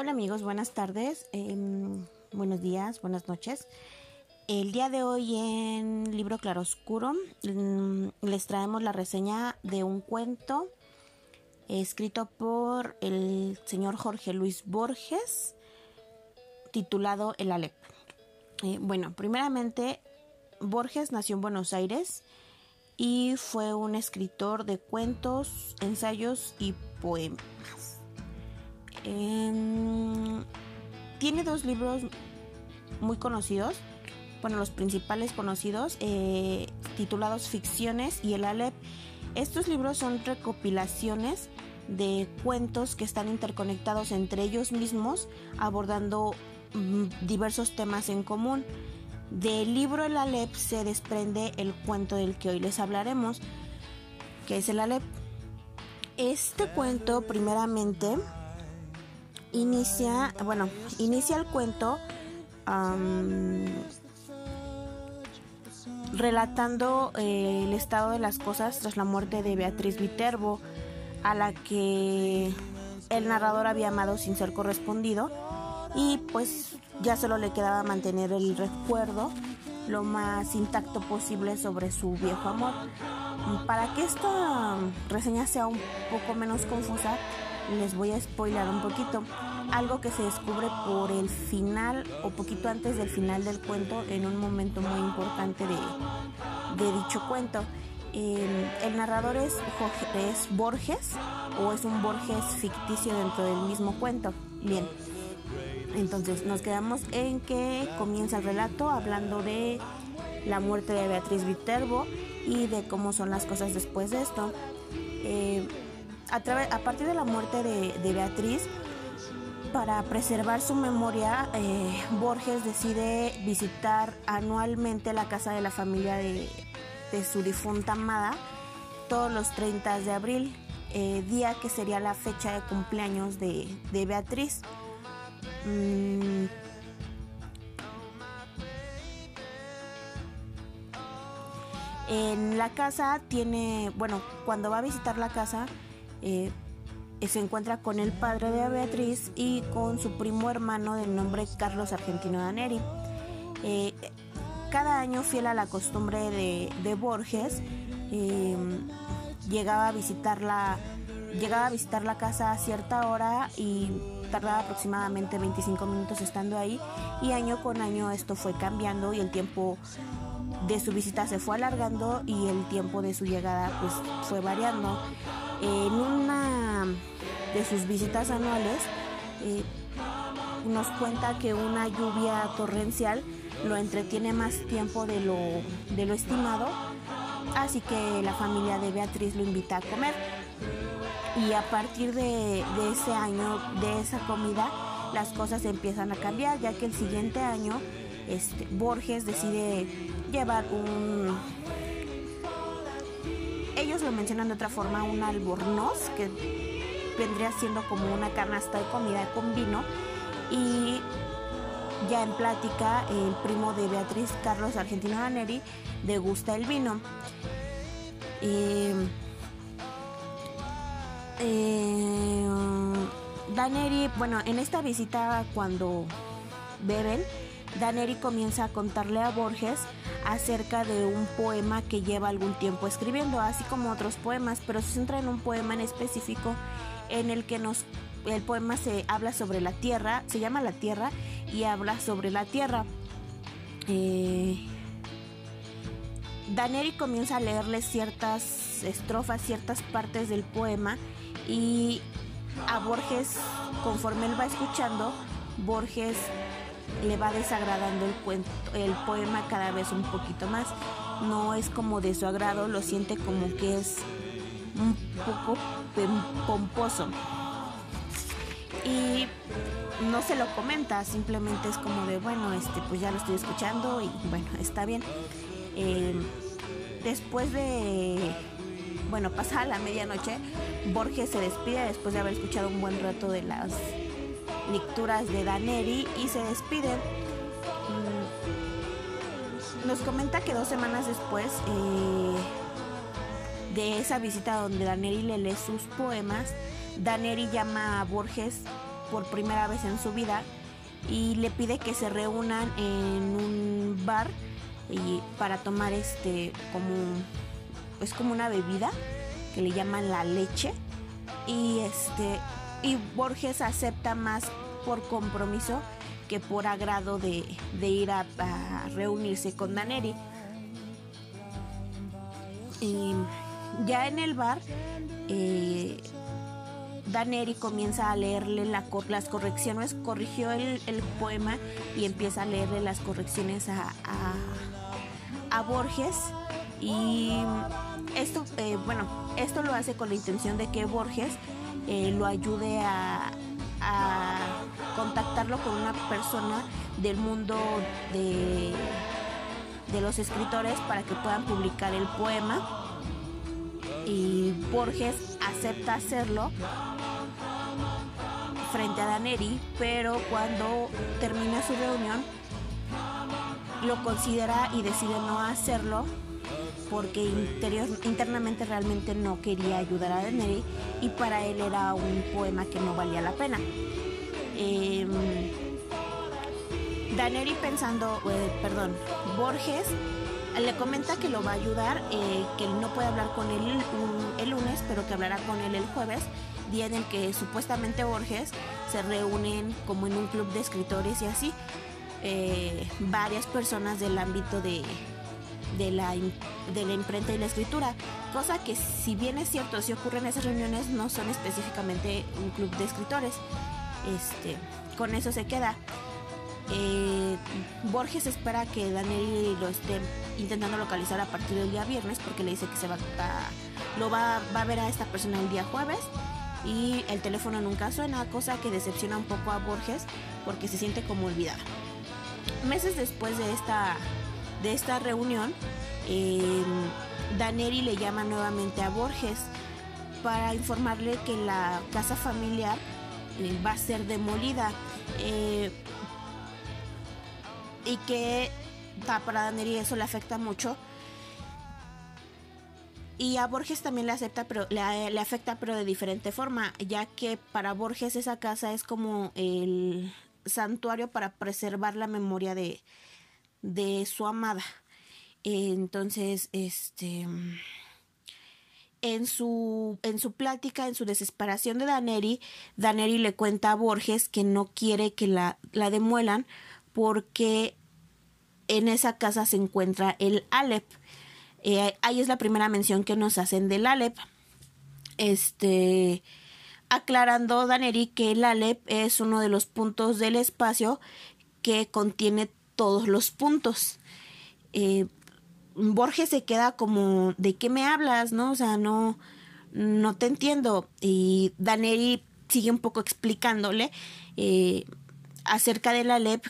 Hola amigos, buenas tardes, em, buenos días, buenas noches. El día de hoy en Libro Claroscuro mm, les traemos la reseña de un cuento escrito por el señor Jorge Luis Borges titulado El Alep. Eh, bueno, primeramente Borges nació en Buenos Aires y fue un escritor de cuentos, ensayos y poemas. Tiene dos libros muy conocidos, bueno, los principales conocidos, eh, titulados Ficciones y El Alep. Estos libros son recopilaciones de cuentos que están interconectados entre ellos mismos, abordando mm, diversos temas en común. Del libro El Alep se desprende el cuento del que hoy les hablaremos, que es el Alep. Este cuento, primeramente, inicia, bueno, inicia el cuento relatando eh, el estado de las cosas tras la muerte de Beatriz Viterbo, a la que el narrador había amado sin ser correspondido y pues ya solo le quedaba mantener el recuerdo lo más intacto posible sobre su viejo amor. Para que esta reseña sea un poco menos confusa, les voy a spoiler un poquito. Algo que se descubre por el final o poquito antes del final del cuento en un momento muy importante de, dicho cuento. el narrador es, es Borges o es un Borges ficticio dentro del mismo cuento. Bien, entonces nos quedamos en que comienza el relato hablando de la muerte de Beatriz Viterbo y de cómo son las cosas después de esto. Eh, a, partir de la muerte de, Beatriz, para preservar su memoria, eh, Borges decide visitar anualmente la casa de la familia de, su difunta amada todos los 30 de abril, eh, día que sería la fecha de cumpleaños de, Beatriz. Mm. En la casa tiene, bueno, cuando va a visitar la casa, eh, se encuentra con el padre de Beatriz y con su primo hermano de nombre Carlos Argentino Daneri. Eh, cada año, fiel a la costumbre de, Borges, eh, llegaba a visitar llegaba a visitar la casa a cierta hora y tardaba aproximadamente 25 minutos estando ahí y año con año esto fue cambiando y el tiempo de su visita se fue alargando y el tiempo de su llegada pues fue variando. En una de sus visitas anuales eh, nos cuenta que una lluvia torrencial lo entretiene más tiempo de lo, de lo estimado, así que la familia de Beatriz lo invita a comer. Y a partir de, ese año, de esa comida, las cosas empiezan a cambiar, ya que el siguiente año este, Borges decide llevar un ellos lo mencionan de otra forma, un albornoz, que vendría siendo como una canasta de comida con vino. Y ya en plática, el primo de Beatriz, Carlos Argentino Daneri, degusta el vino. Eh, Daneri, bueno, en esta visita cuando beben, Daneri comienza a contarle a Borges acerca de un poema que lleva algún tiempo escribiendo, así como otros poemas, pero se centra en un poema en específico en el que nos el poema se habla sobre la tierra, se llama La Tierra y habla sobre la tierra. Eh, Daneri comienza a leerle ciertas estrofas, ciertas partes del poema y a Borges, conforme él va escuchando, Borges le va desagradando el, cuento, el poema cada vez un poquito más. No es como de su agrado, lo siente como que es un poco pomposo. Y no se lo comenta, simplemente es como de, bueno, este, pues ya lo estoy escuchando y bueno, está bien. Eh, después de, bueno, pasada la medianoche, Borges se despide después de haber escuchado un buen rato de las lecturas de Daneri y se despiden. Mm, nos comenta que dos semanas después eh, de esa visita donde Daneri le lee sus poemas, Daneri llama a Borges por primera vez en su vida y le pide que se reúnan en un bar y para tomar este como es como una bebida que le llaman la leche y este y Borges acepta más por compromiso que por agrado de, ir a, reunirse con Daneri. Y ya en el bar, eh, Daneri comienza a leerle las correcciones, corrigió el, poema y empieza a leerle las correcciones a, a, Borges. Y esto, eh, bueno, esto lo hace con la intención de que Borges eh, lo ayude a, contactarlo con una persona del mundo de, de los escritores para que puedan publicar el poema. Y Borges acepta hacerlo frente a Daneri, pero cuando termina su reunión lo considera y decide no hacerlo porque interior, internamente realmente no quería ayudar a Daneri y para él era un poema que no valía la pena. Eh, Daneri pensando, eh, perdón, Borges le comenta que lo va a ayudar, eh, que no puede hablar con él el lunes, pero que hablará con él el jueves, día en el que supuestamente Borges se reúnen como en un club de escritores y así. Eh, varias personas del ámbito de, de la, de la imprenta y la escritura, cosa que si bien es cierto, si ocurren esas reuniones, no son específicamente un club de escritores. Este, con eso se queda. Eh, Borges espera que Daniel lo esté intentando localizar a partir del día viernes porque le dice que se va a, lo va, va a ver a esta persona el día jueves y el teléfono nunca suena, cosa que decepciona un poco a Borges porque se siente como olvidada. Meses después de esta de esta reunión, eh, Daneri le llama nuevamente a Borges para informarle que la casa familiar eh, va a ser demolida eh, y que para Daneri eso le afecta mucho. Y a Borges también le acepta, pero le, le, afecta, pero de diferente forma, ya que para Borges esa casa es como el santuario para preservar la memoria de, de su amada. Entonces, este en su, en su plática, en su desesperación de Daneri, Daneri le cuenta a Borges que no quiere que la, la demuelan porque en esa casa se encuentra el Alep. Eh, ahí es la primera mención que nos hacen del Alep. Este, aclarando Daneri que el Alep es uno de los puntos del espacio que contiene todos los puntos. Eh, Borges se queda como, ¿de qué me hablas? ¿No? O sea, no, no te entiendo. Y Daneri sigue un poco explicándole eh, acerca de la LEP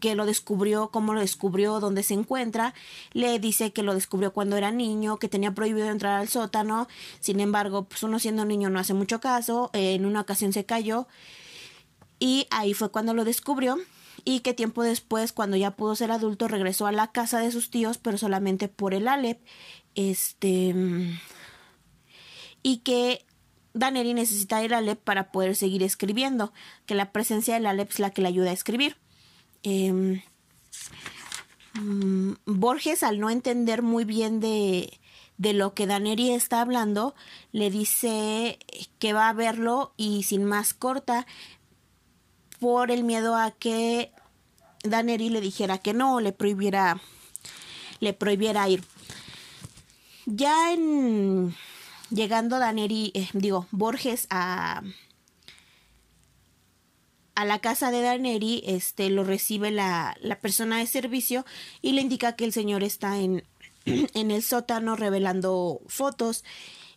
que lo descubrió, cómo lo descubrió, dónde se encuentra. Le dice que lo descubrió cuando era niño, que tenía prohibido entrar al sótano. Sin embargo, pues uno siendo niño no hace mucho caso. en una ocasión se cayó y ahí fue cuando lo descubrió y que tiempo después, cuando ya pudo ser adulto, regresó a la casa de sus tíos, pero solamente por el Alep. Este. Y que Daneri necesita el Alep para poder seguir escribiendo, que la presencia del Alep es la que le ayuda a escribir. Em, mm, Borges, al no entender muy bien de, de lo que Daneri está hablando, le dice que va a verlo y sin más corta, por el miedo a que Daneri le dijera que no, le prohibiera, le prohibiera ir. Ya en llegando Daneri, eh, digo, Borges a a la casa de Daneri, este lo recibe la, la persona de servicio y le indica que el señor está en, en el sótano revelando fotos.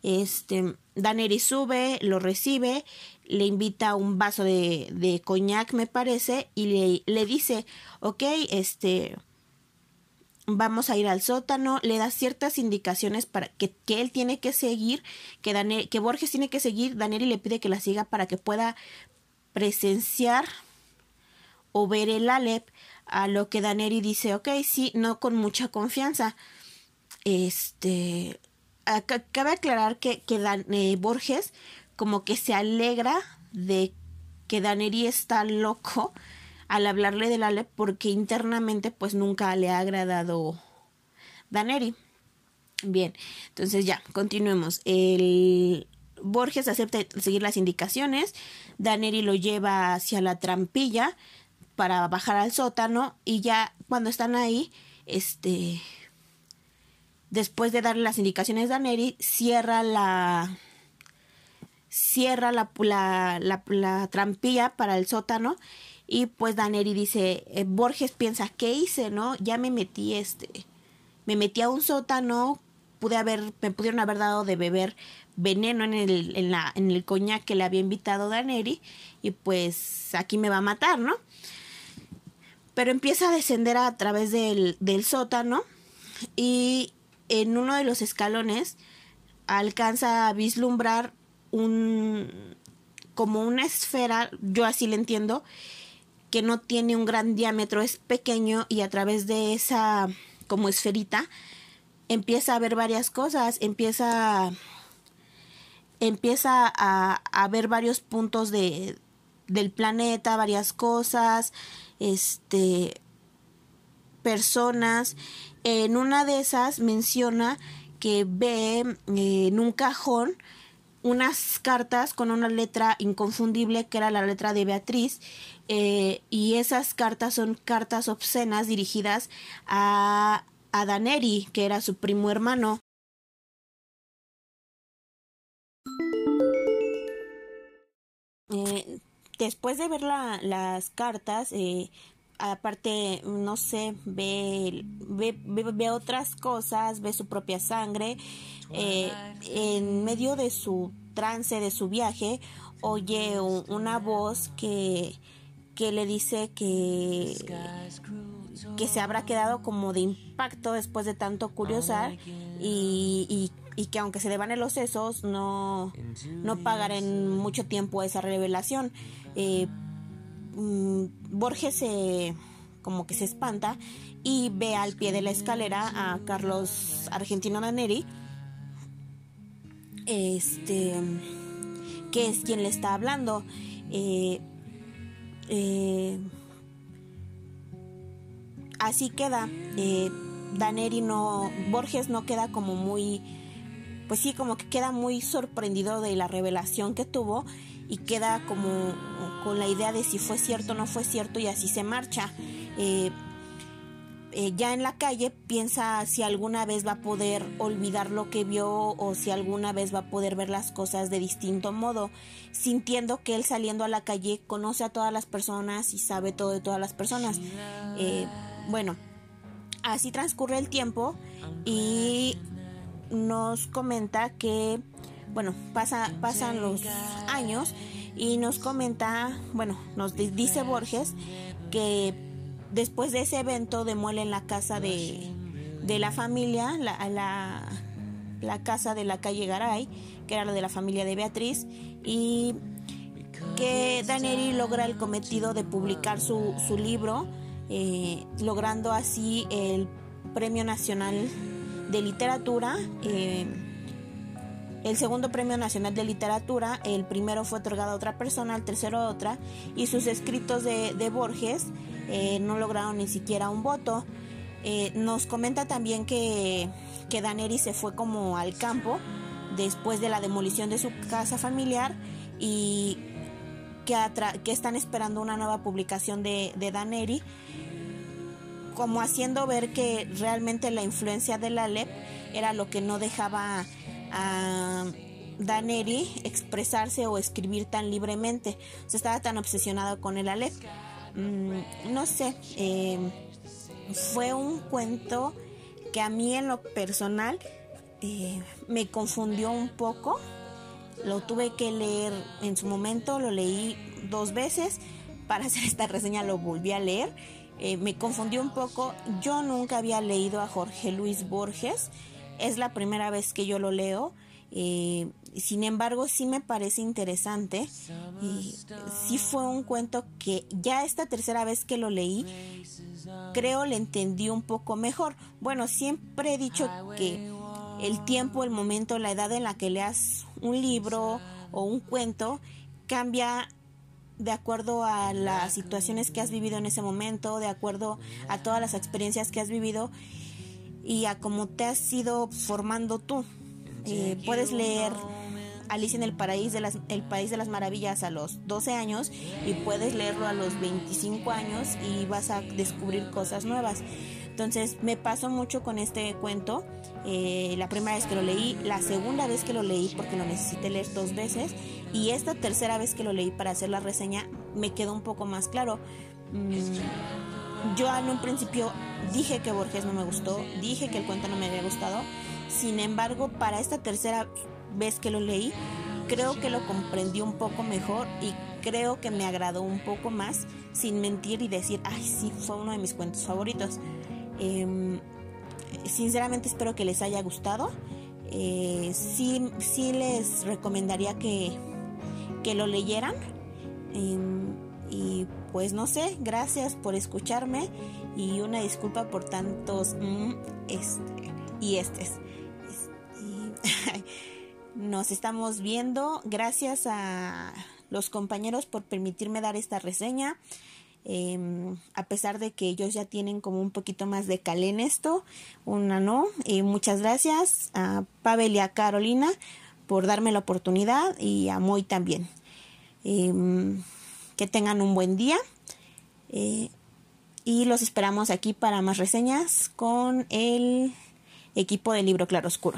Este Daneri sube, lo recibe le invita un vaso de, de coñac, me parece, y le, le dice, ok, este, vamos a ir al sótano, le da ciertas indicaciones para que, que él tiene que seguir, que, que Borges tiene que seguir, Daneri le pide que la siga para que pueda presenciar o ver el Alep, a lo que Daneri dice, ok, sí, no con mucha confianza. Este, cabe aclarar que, que Dan, eh, Borges como que se alegra de que Daneri está loco al hablarle de Alep porque internamente pues nunca le ha agradado Daneri. Bien, entonces ya, continuemos. El Borges acepta seguir las indicaciones, Daneri lo lleva hacia la trampilla para bajar al sótano y ya cuando están ahí, este, después de darle las indicaciones a Daneri, cierra la cierra la, la, la, trampilla para el sótano y pues Daneri dice, eh, Borges piensa, ¿qué hice? ¿No? Ya me metí este, me metí a un sótano, pude haber, me pudieron haber dado de beber veneno en el, en la, en el coñac que le había invitado Daneri y pues aquí me va a matar, ¿no? Pero empieza a descender a través del, del sótano y en uno de los escalones alcanza a vislumbrar un como una esfera, yo así le entiendo, que no tiene un gran diámetro, es pequeño y a través de esa como esferita empieza a ver varias cosas, empieza empieza a, ver varios puntos de, del planeta, varias cosas, este personas. En una de esas menciona que ve eh, en un cajón unas cartas con una letra inconfundible que era la letra de Beatriz eh, y esas cartas son cartas obscenas dirigidas a, a Daneri que era su primo hermano. Eh, después de ver la, las cartas eh, aparte, no sé, ve, ve, ve, otras cosas, ve su propia sangre. Eh, en medio de su trance, de su viaje, oye una voz que, que le dice que, que se habrá quedado como de impacto después de tanto curiosar y, y, y que aunque se le van los sesos, no, no pagará en mucho tiempo esa revelación. Eh, Mm, Borges se como que se espanta y ve al pie de la escalera a Carlos Argentino Daneri, este, que es quien le está hablando. Eh, eh, así queda. Eh, Daneri no, Borges no queda como muy, pues sí, como que queda muy sorprendido de la revelación que tuvo y queda como con la idea de si fue cierto o no fue cierto y así se marcha. Eh, eh, ya en la calle piensa si alguna vez va a poder olvidar lo que vio o si alguna vez va a poder ver las cosas de distinto modo, sintiendo que él saliendo a la calle conoce a todas las personas y sabe todo de todas las personas. Eh, bueno, así transcurre el tiempo y nos comenta que bueno, pasa, pasan los años y nos comenta, bueno, nos dice Borges que después de ese evento demuelen la casa de, de la familia, la, la, la, casa de la calle Garay, que era la de la familia de Beatriz, y que Daneri logra el cometido de publicar su, su libro, eh, logrando así el Premio Nacional de Literatura. Eh, el segundo Premio Nacional de Literatura, el primero fue otorgado a otra persona, el tercero a otra, y sus escritos de, Borges eh, no lograron ni siquiera un voto. Eh, nos comenta también que, que Daneri se fue como al campo después de la demolición de su casa familiar y que, que están esperando una nueva publicación de, Daneri, como haciendo ver que realmente la influencia de la LEP era lo que no dejaba a Daneri expresarse o escribir tan libremente. O sea, estaba tan obsesionado con el Aleph. Mm, no sé, em, fue un cuento que a mí en lo personal eh, me confundió un poco. Lo tuve que leer en su momento, lo leí dos veces. Para hacer esta reseña lo volví a leer. Eh, me confundió un poco. Yo nunca había leído a Jorge Luis Borges. Es la primera vez que yo lo leo. Eh, sin embargo, sí me parece interesante. Y sí fue un cuento que ya esta tercera vez que lo leí, creo le entendí un poco mejor. Bueno, siempre he dicho que el tiempo, el momento, la edad en la que leas un libro o un cuento cambia de acuerdo a las situaciones que has vivido en ese momento, de acuerdo a todas las experiencias que has vivido y a cómo te has ido formando tú. Eh, puedes leer Alicia en el País, de las, el País de las Maravillas a los 12 años y puedes leerlo a los 25 años y vas a descubrir cosas nuevas. Entonces me pasó mucho con este cuento. Eh, la primera vez que lo leí, la segunda vez que lo leí porque lo necesité leer dos veces y esta tercera vez que lo leí para hacer la reseña me quedó un poco más claro. Mm, yo en un principio dije que Borges no me gustó, dije que el cuento no me había gustado. Sin embargo, para esta tercera vez que lo leí, creo que lo comprendí un poco mejor y creo que me agradó un poco más, sin mentir y decir, ay, sí, fue uno de mis cuentos favoritos. Em, sinceramente espero que les haya gustado. Eh, sí, sí les recomendaría que, que lo leyeran. Em, y pues no sé, gracias por escucharme y una disculpa por tantos mm, este, y estes. Nos estamos viendo. Gracias a los compañeros por permitirme dar esta reseña. Em, a pesar de que ellos ya tienen como un poquito más de calé en esto, una no. y muchas gracias a Pavel y a Carolina por darme la oportunidad y a Moy también. Em, que tengan un buen día eh, y los esperamos aquí para más reseñas con el equipo del libro Claroscuro.